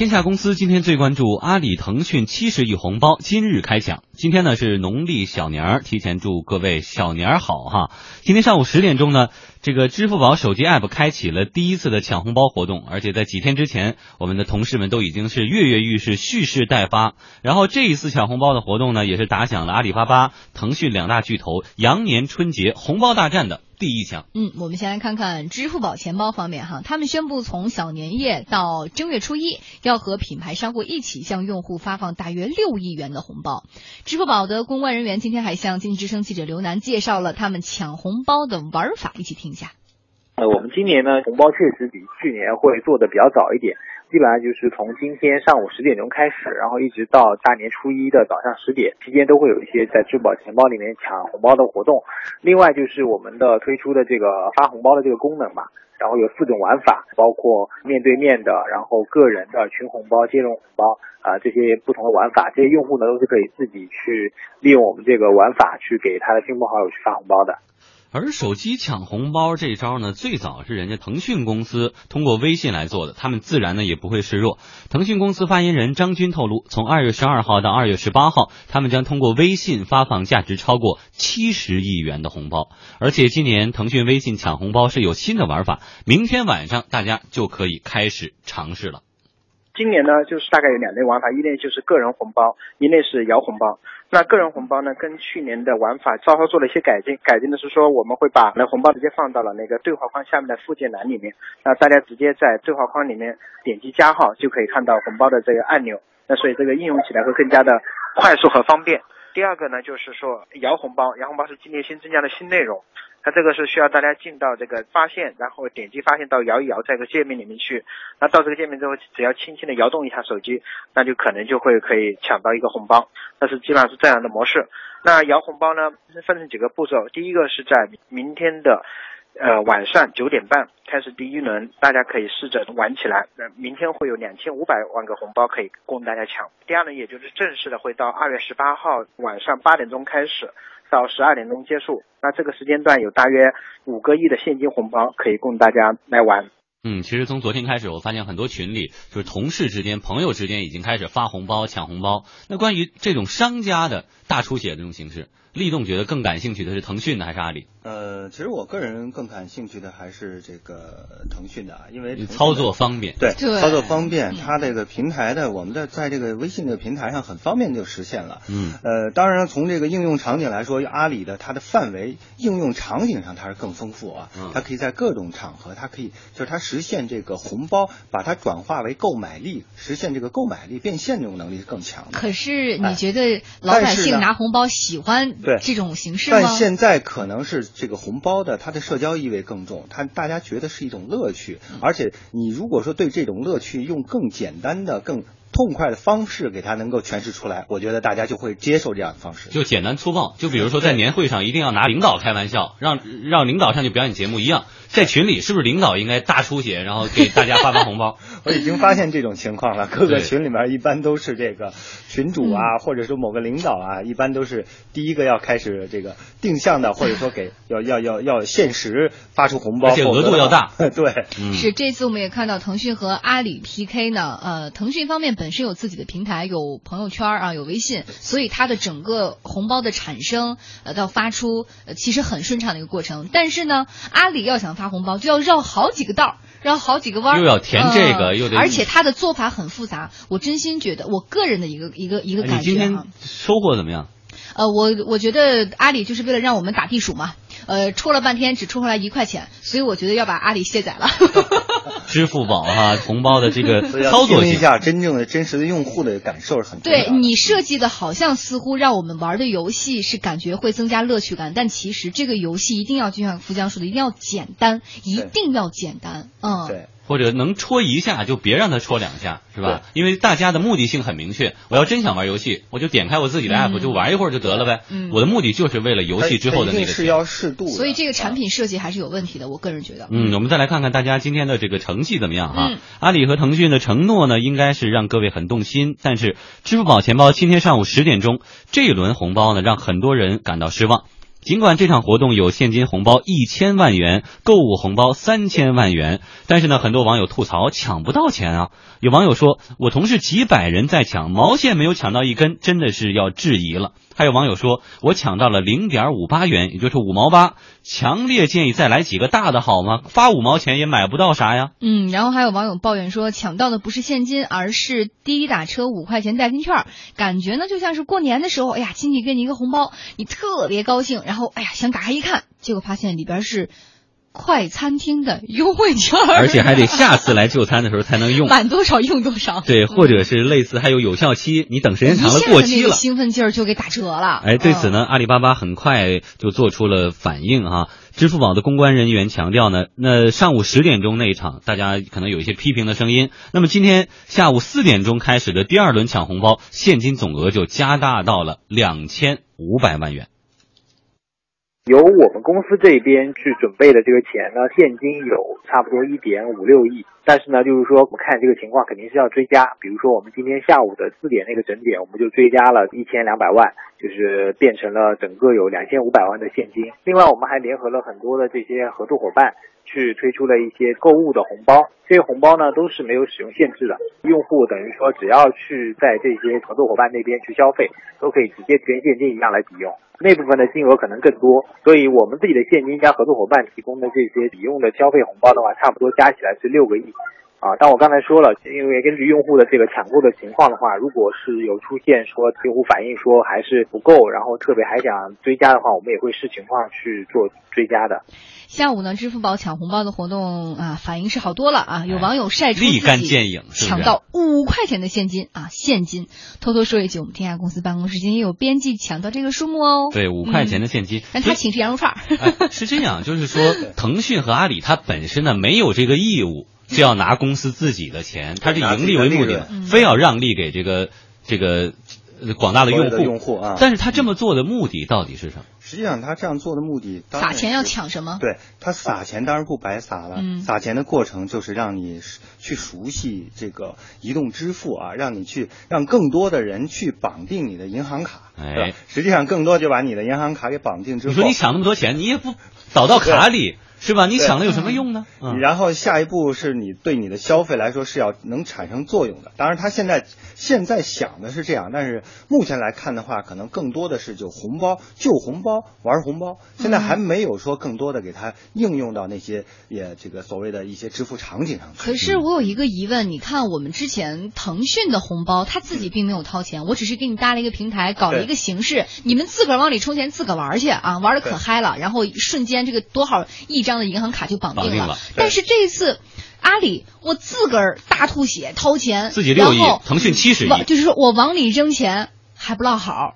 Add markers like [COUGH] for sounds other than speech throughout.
天下公司今天最关注阿里、腾讯七十亿红包今日开抢。今天呢是农历小年儿，提前祝各位小年儿好哈。今天上午十点钟呢，这个支付宝手机 app 开启了第一次的抢红包活动，而且在几天之前，我们的同事们都已经是跃跃欲试、蓄势待发。然后这一次抢红包的活动呢，也是打响了阿里巴巴、腾讯两大巨头羊年春节红包大战的第一枪。嗯，我们先来看看支付宝钱包方面哈，他们宣布从小年夜到正月初一，要和品牌商户一起向用户发放大约六亿元的红包。支付宝的公关人员今天还向经济之声记者刘楠介绍了他们抢红包的玩法，一起听一下。呃，我们今年呢，红包确实比去年会做的比较早一点，基本上就是从今天上午十点钟开始，然后一直到大年初一的早上十点期间，都会有一些在支付宝钱包里面抢红包的活动。另外就是我们的推出的这个发红包的这个功能嘛，然后有四种玩法，包括面对面的，然后个人的群红包、接龙红包啊、这些不同的玩法，这些用户呢都是可以自己去利用我们这个玩法去给他的亲朋好友去发红包的。而手机抢红包这招呢，最早是人家腾讯公司通过微信来做的，他们自然呢也不会示弱。腾讯公司发言人张军透露，从二月十二号到二月十八号，他们将通过微信发放价值超过七十亿元的红包。而且今年腾讯微信抢红包是有新的玩法，明天晚上大家就可以开始尝试了。今年呢，就是大概有两类玩法，一类就是个人红包，一类是摇红包。那个人红包呢，跟去年的玩法稍稍做了一些改进，改进的是说我们会把那红包直接放到了那个对话框下面的附件栏里面，那大家直接在对话框里面点击加号就可以看到红包的这个按钮，那所以这个应用起来会更加的快速和方便。第二个呢，就是说摇红包，摇红包是今年新增加的新内容，它这个是需要大家进到这个发现，然后点击发现到摇一摇这个界面里面去，那到这个界面之后，只要轻轻的摇动一下手机，那就可能就会可以抢到一个红包，那是基本上是这样的模式。那摇红包呢，分成几个步骤，第一个是在明天的。呃，晚上九点半开始第一轮，大家可以试着玩起来。那明天会有两千五百万个红包可以供大家抢。第二轮也就是正式的会到二月十八号晚上八点钟开始，到十二点钟结束。那这个时间段有大约五个亿的现金红包可以供大家来玩。嗯，其实从昨天开始，我发现很多群里就是同事之间、朋友之间已经开始发红包、抢红包。那关于这种商家的大出血这种形式，立栋觉得更感兴趣的是腾讯的还是阿里？呃，其实我个人更感兴趣的还是这个腾讯的啊，因为操作方便。对对操作方便，它这个平台的我们的在这个微信这个平台上很方便就实现了。嗯，呃，当然从这个应用场景来说，阿里的它的范围应用场景上它是更丰富啊，嗯它可以在各种场合，它可以就是它实现这个红包，把它转化为购买力，实现这个购买力变现这种能力是更强的。可是你哎觉得老百姓拿红包喜欢对这种形式吗？但现在可能是这个红包的，它的社交意味更重，它大家觉得是一种乐趣，嗯而且你如果说对这种乐趣用更简单的、更痛快的方式给它能够诠释出来，我觉得大家就会接受这样的方式。就简单粗暴。就比如说在年会上一定要拿领导开玩笑，让让领导上去表演节目一样，在群里是不是领导应该大出血，然后给大家发发红包？[LAUGHS] 我已经发现这种情况了，各个群里面一般都是这个群主啊，或者说某个领导啊，一般都是第一个要开始这个定向的，或者说给要要要要限时发出红包，而且额度要大。[LAUGHS] 对，嗯，是这次我们也看到腾讯和阿里 PK 呢，呃，腾讯方面本身有自己的平台，有朋友圈啊，有微信，所以它的整个红包的产生呃到发出，呃其实很顺畅的一个过程。但是呢，阿里要想发红包，就要绕好几个道儿。绕好几个弯儿，又要填这个嗯又得而且他的做法很复杂。我真心觉得，我个人的一个一个一个哎感觉你今天哈，收获怎么样？呃，我我觉得阿里就是为了让我们打地鼠嘛，呃，戳了半天只戳回来一块钱，所以我觉得要把阿里卸载了。[LAUGHS] [LAUGHS] 支付宝哈、红包的这个 [LAUGHS] 操作性。一下真正的真实的用户的感受是很重要。对你设计的好像似乎让我们玩的游戏是感觉会增加乐趣感，但其实这个游戏一定要就像福江说的，一定要简单，一定要简单。嗯，对，或者能戳一下就别让他戳两下，是吧？因为大家的目的性很明确，我要真想玩游戏，我就点开我自己的 app 就玩一会儿就得了呗。嗯我的目的就是为了游戏之后的那个是要适度。所以这个产啊品设计还是有问题的，我个人觉得。嗯，我们再来看看大家今天的这个成绩怎么样哈、嗯阿里和腾讯的承诺呢，应该是让各位很动心，但是支付宝钱包今天上午十点钟这一轮红包呢，让很多人感到失望。尽管这场活动有现金红包一千万元、购物红包三千万元，但是呢，很多网友吐槽抢不到钱啊。有网友说：“我同事几百人在抢，毛线没有抢到一根，真的是要质疑了。”还有网友说：“我抢到了零点五八元，也就是五毛八，强烈建议再来几个大的好吗？发五毛钱也买不到啥呀。”嗯，然后还有网友抱怨说，抢到的不是现金，而是滴滴打车五块钱代金券，感觉呢就像是过年的时候，哎呀，亲戚给你一个红包，你特别高兴，然后哎呀想打开一看，结果发现里边是快餐厅的优惠券，而且还得下次来就餐的时候才能用。满多少用多少。对，或者是类似还有有效期，你等时间长了过期了。兴奋劲儿就给打折了。哎，对此嗯呢，阿里巴巴很快就做出了反应哈、支付宝的公关人员强调呢，那上午十点钟那一场，大家可能有一些批评的声音。那么今天下午四点钟开始的第二轮抢红包，现金总额就加大到了两千五百万元。由我们公司这边去准备的这个钱呢，现金有差不多一点五六亿，但是呢，就是说我们看这个情况肯定是要追加，比如说我们今天下午的四点那个整点，我们就追加了一千两百万，就是变成了整个有两千五百万的现金。另外，我们还联合了很多的这些合作伙伴。去推出了一些购物的红包，这些红包呢都是没有使用限制的，用户等于说只要去在这些合作伙伴那边去消费，都可以直接跟现金一样来抵用。那部分的金额可能更多，所以我们自己的现金加合作伙伴提供的这些抵用的消费红包的话，差不多加起来是六个亿。啊，但我刚才说了，因为根据用户的这个抢购的情况的话，如果是有出现说用户反映说还是不够，然后特别还想追加的话，我们也会视情况去做追加的。下午呢，支付宝抢红包的活动啊，反应是好多了啊。有网友晒出立竿见影？抢到五块钱的现金啊，现金。偷偷说一句，我们天下公司办公室今天也有编辑抢到这个数目哦。对，五块钱的现金。但他请吃羊肉串是这样，就是说，腾讯和阿里它本身呢没有这个义务，是要拿公司自己的钱，它是盈利为目的的嗯，非要让利给这个这个呃广大的用户。用户啊。但是他这么做的目的到底是什么？实际上他这样做的目的，撒钱要抢什么？对他撒钱当然不白撒了，嗯。撒钱的过程就是让你去熟悉这个移动支付啊，让你去让更多的人去绑定你的银行卡，哎。实际上更多就把你的银行卡给绑定之后，你说你抢那么多钱，你也不导到卡里，是吧？你抢了有什么用呢？嗯然后下一步是你对你的消费来说是要能产生作用的。当然，他现在现在想的是这样，但是目前来看的话，可能更多的是就红包、就红包、玩红包。现在还没有说更多的给它应用到那些也这个所谓的一些支付场景上去。可是我有一个疑问，你看我们之前腾讯的红包，他自己并没有掏钱，我只是给你搭了一个平台，搞了一个形式，你们自个儿往里充钱，自个儿玩去啊，玩的可嗨了，然后瞬间这个多少一张的银行卡就绑定绑定了但是这一次。阿里，我自个儿大吐血掏钱，自己六亿腾讯七十亿，就是说我往里扔钱还不落好，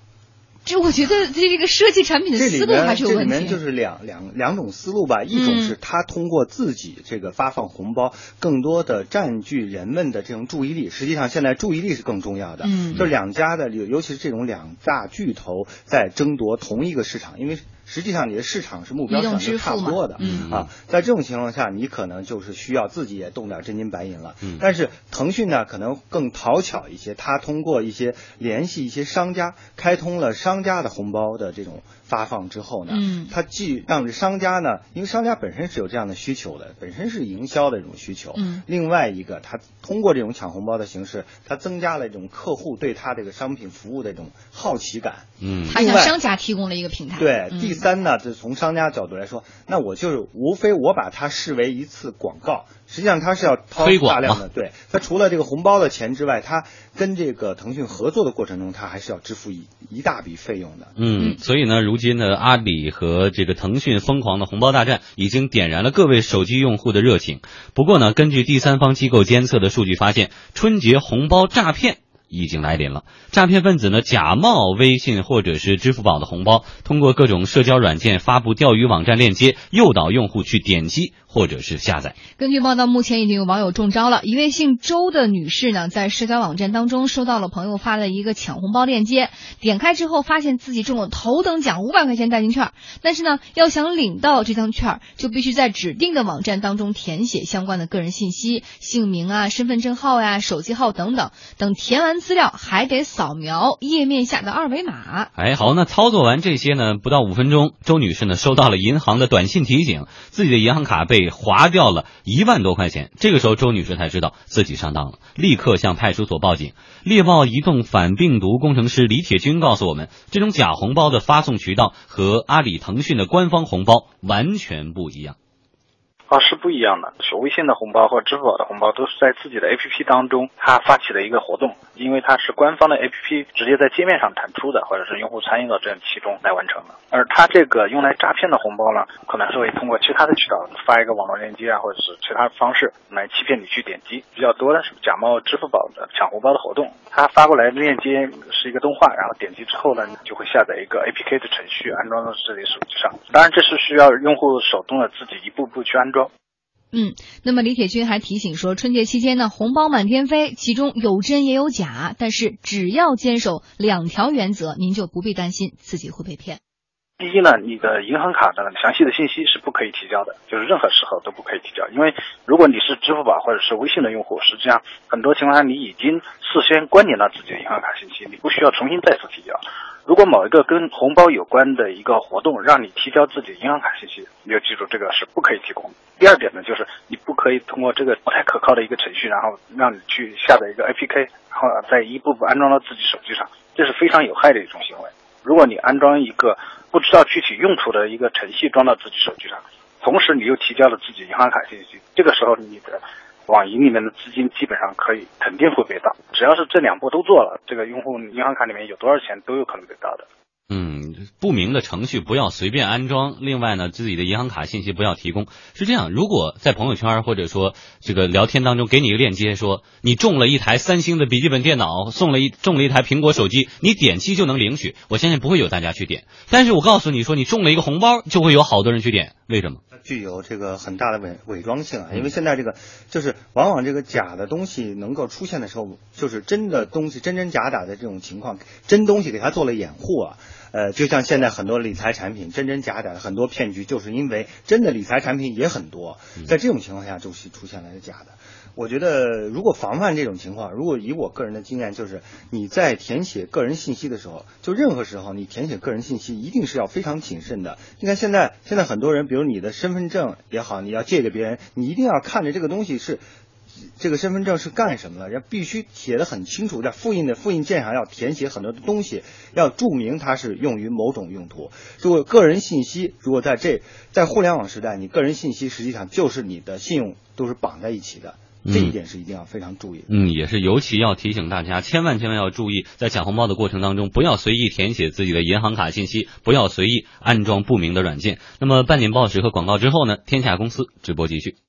这我觉得这这个设计产品的思路还是有问题。面就是两两两种思路吧，一种嗯是他通过自己这个发放红包，更多的占据人们的这种注意力。实际上现在注意力是更重要的，嗯就是两家的，尤尤其是这种两大巨头在争夺同一个市场，因为实际上你的市场是目标是差不多的，嗯啊，在这种情况下，你可能就是需要自己也动点真金白银了。嗯但是腾讯呢，可能更讨巧一些，它通过一些联系一些商家，开通了商家的红包的这种发放之后呢，嗯它既让这商家呢，因为商家本身是有这样的需求的，本身是营销的这种需求。嗯另外一个，它通过这种抢红包的形式，它增加了这种客户对它这个商品服务的这种好奇感。嗯，它向商家提供了一个平台。对，嗯第三呢，就是从商家角度来说，那我就是无非我把它视为一次广告，实际上它是要掏大量的，对，它除了这个红包的钱之外，它跟这个腾讯合作的过程中，它还是要支付一一大笔费用的。嗯，所以呢，如今呢，阿里和这个腾讯疯狂的红包大战已经点燃了各位手机用户的热情。不过呢，根据第三方机构监测的数据发现，春节红包诈骗。已经来临了，诈骗分子呢假冒微信或者是支付宝的红包，通过各种社交软件发布钓鱼网站链接，诱导用户去点击或者是下载。根据报道，目前已经有网友中招了。一位姓周的女士呢，在社交网站当中收到了朋友发的一个抢红包链接，点开之后发现自己中了头等奖五百块钱代金券，但是呢，要想领到这张券，就必须在指定的网站当中填写相关的个人信息，姓名啊、身份证号呀、手机号等等。等填完资料，还得扫描页面下的二维码。哎，好，那操作完这些呢，不到五分钟，周女士呢收到了银行的短信提醒，自己的银行卡被给划掉了一万多块钱。这个时候，周女士才知道自己上当了，立刻向派出所报警。猎豹移动反病毒工程师李铁军告诉我们，这种假红包的发送渠道和阿里、腾讯的官方红包完全不一样。啊，是不一样的。是微信的红包或支付宝的红包，都是在自己的 APP 当中，它发起的一个活动，因为它是官方的 APP 直接在界面上弹出的，或者是用户参与到这其中来完成的。而它这个用来诈骗的红包呢，可能是会通过其他的渠道发一个网络链接啊，或者是其他方式来欺骗你去点击。比较多的是假冒支付宝的抢红包的活动，它发过来的链接是一个动画，然后点击之后呢，你就会下载一个 APK 的程序，安装到自己手机上。当然，这是需要用户手动的自己一步步去安装。嗯，那么李铁军还提醒说，春节期间呢，红包满天飞，其中有真也有假，但是只要坚守两条原则，您就不必担心自己会被骗。第一呢，你的银行卡的详细的信息是不可以提交的，就是任何时候都不可以提交，因为如果你是支付宝或者是微信的用户，实际上很多情况下你已经事先关联了自己的银行卡信息，你不需要重新再次提交。如果某一个跟红包有关的一个活动让你提交自己的银行卡信息，你就记住这个是不可以提供。第二点呢，就是你不可以通过这个不太可靠的一个程序，然后让你去下载一个 APK，然后再一步步安装到自己手机上，这是非常有害的一种行为。如果你安装一个不知道具体用途的一个程序装到自己手机上，同时你又提交了自己银行卡信息，这个时候你的网银里面的资金基本上可以肯定会被盗。只要是这两步都做了，这个用户银行卡里面有多少钱都有可能被盗的。嗯，不明的程序不要随便安装。另外呢，自己的银行卡信息不要提供。是这样，如果在朋友圈或者说这个聊天当中给你一个链接，说你中了一台三星的笔记本电脑，送了一中了一台苹果手机，你点击就能领取。我相信不会有大家去点。但是我告诉你说，你中了一个红包，就会有好多人去点。为什么？具有这个很大的伪伪装性啊，因为现在这个就是往往这个假的东西能够出现的时候，就是真的东西真真假假的这种情况，真东西给它做了掩护啊。呃，就像现在很多理财产品真真假假的很多骗局，就是因为真的理财产品也很多，在这种情况下就是出现了假的。我觉得如果防范这种情况，如果以我个人的经验，就是你在填写个人信息的时候，就任何时候你填写个人信息一定是要非常谨慎的。你看现在现在很多人，比如你的身份证也好，你要借给别人，你一定要看着这个东西是。这个身份证是干什么的？要必须写的很清楚，在复印的复印件上要填写很多的东西，要注明它是用于某种用途。如果个人信息，如果在这在互联网时代，你个人信息实际上就是你的信用都是绑在一起的，这一点是一定要非常注意。嗯，也是尤其要提醒大家，千万千万要注意，在抢红包的过程当中，不要随意填写自己的银行卡信息，不要随意安装不明的软件。那么，半点报时和广告之后呢？天下公司直播继续。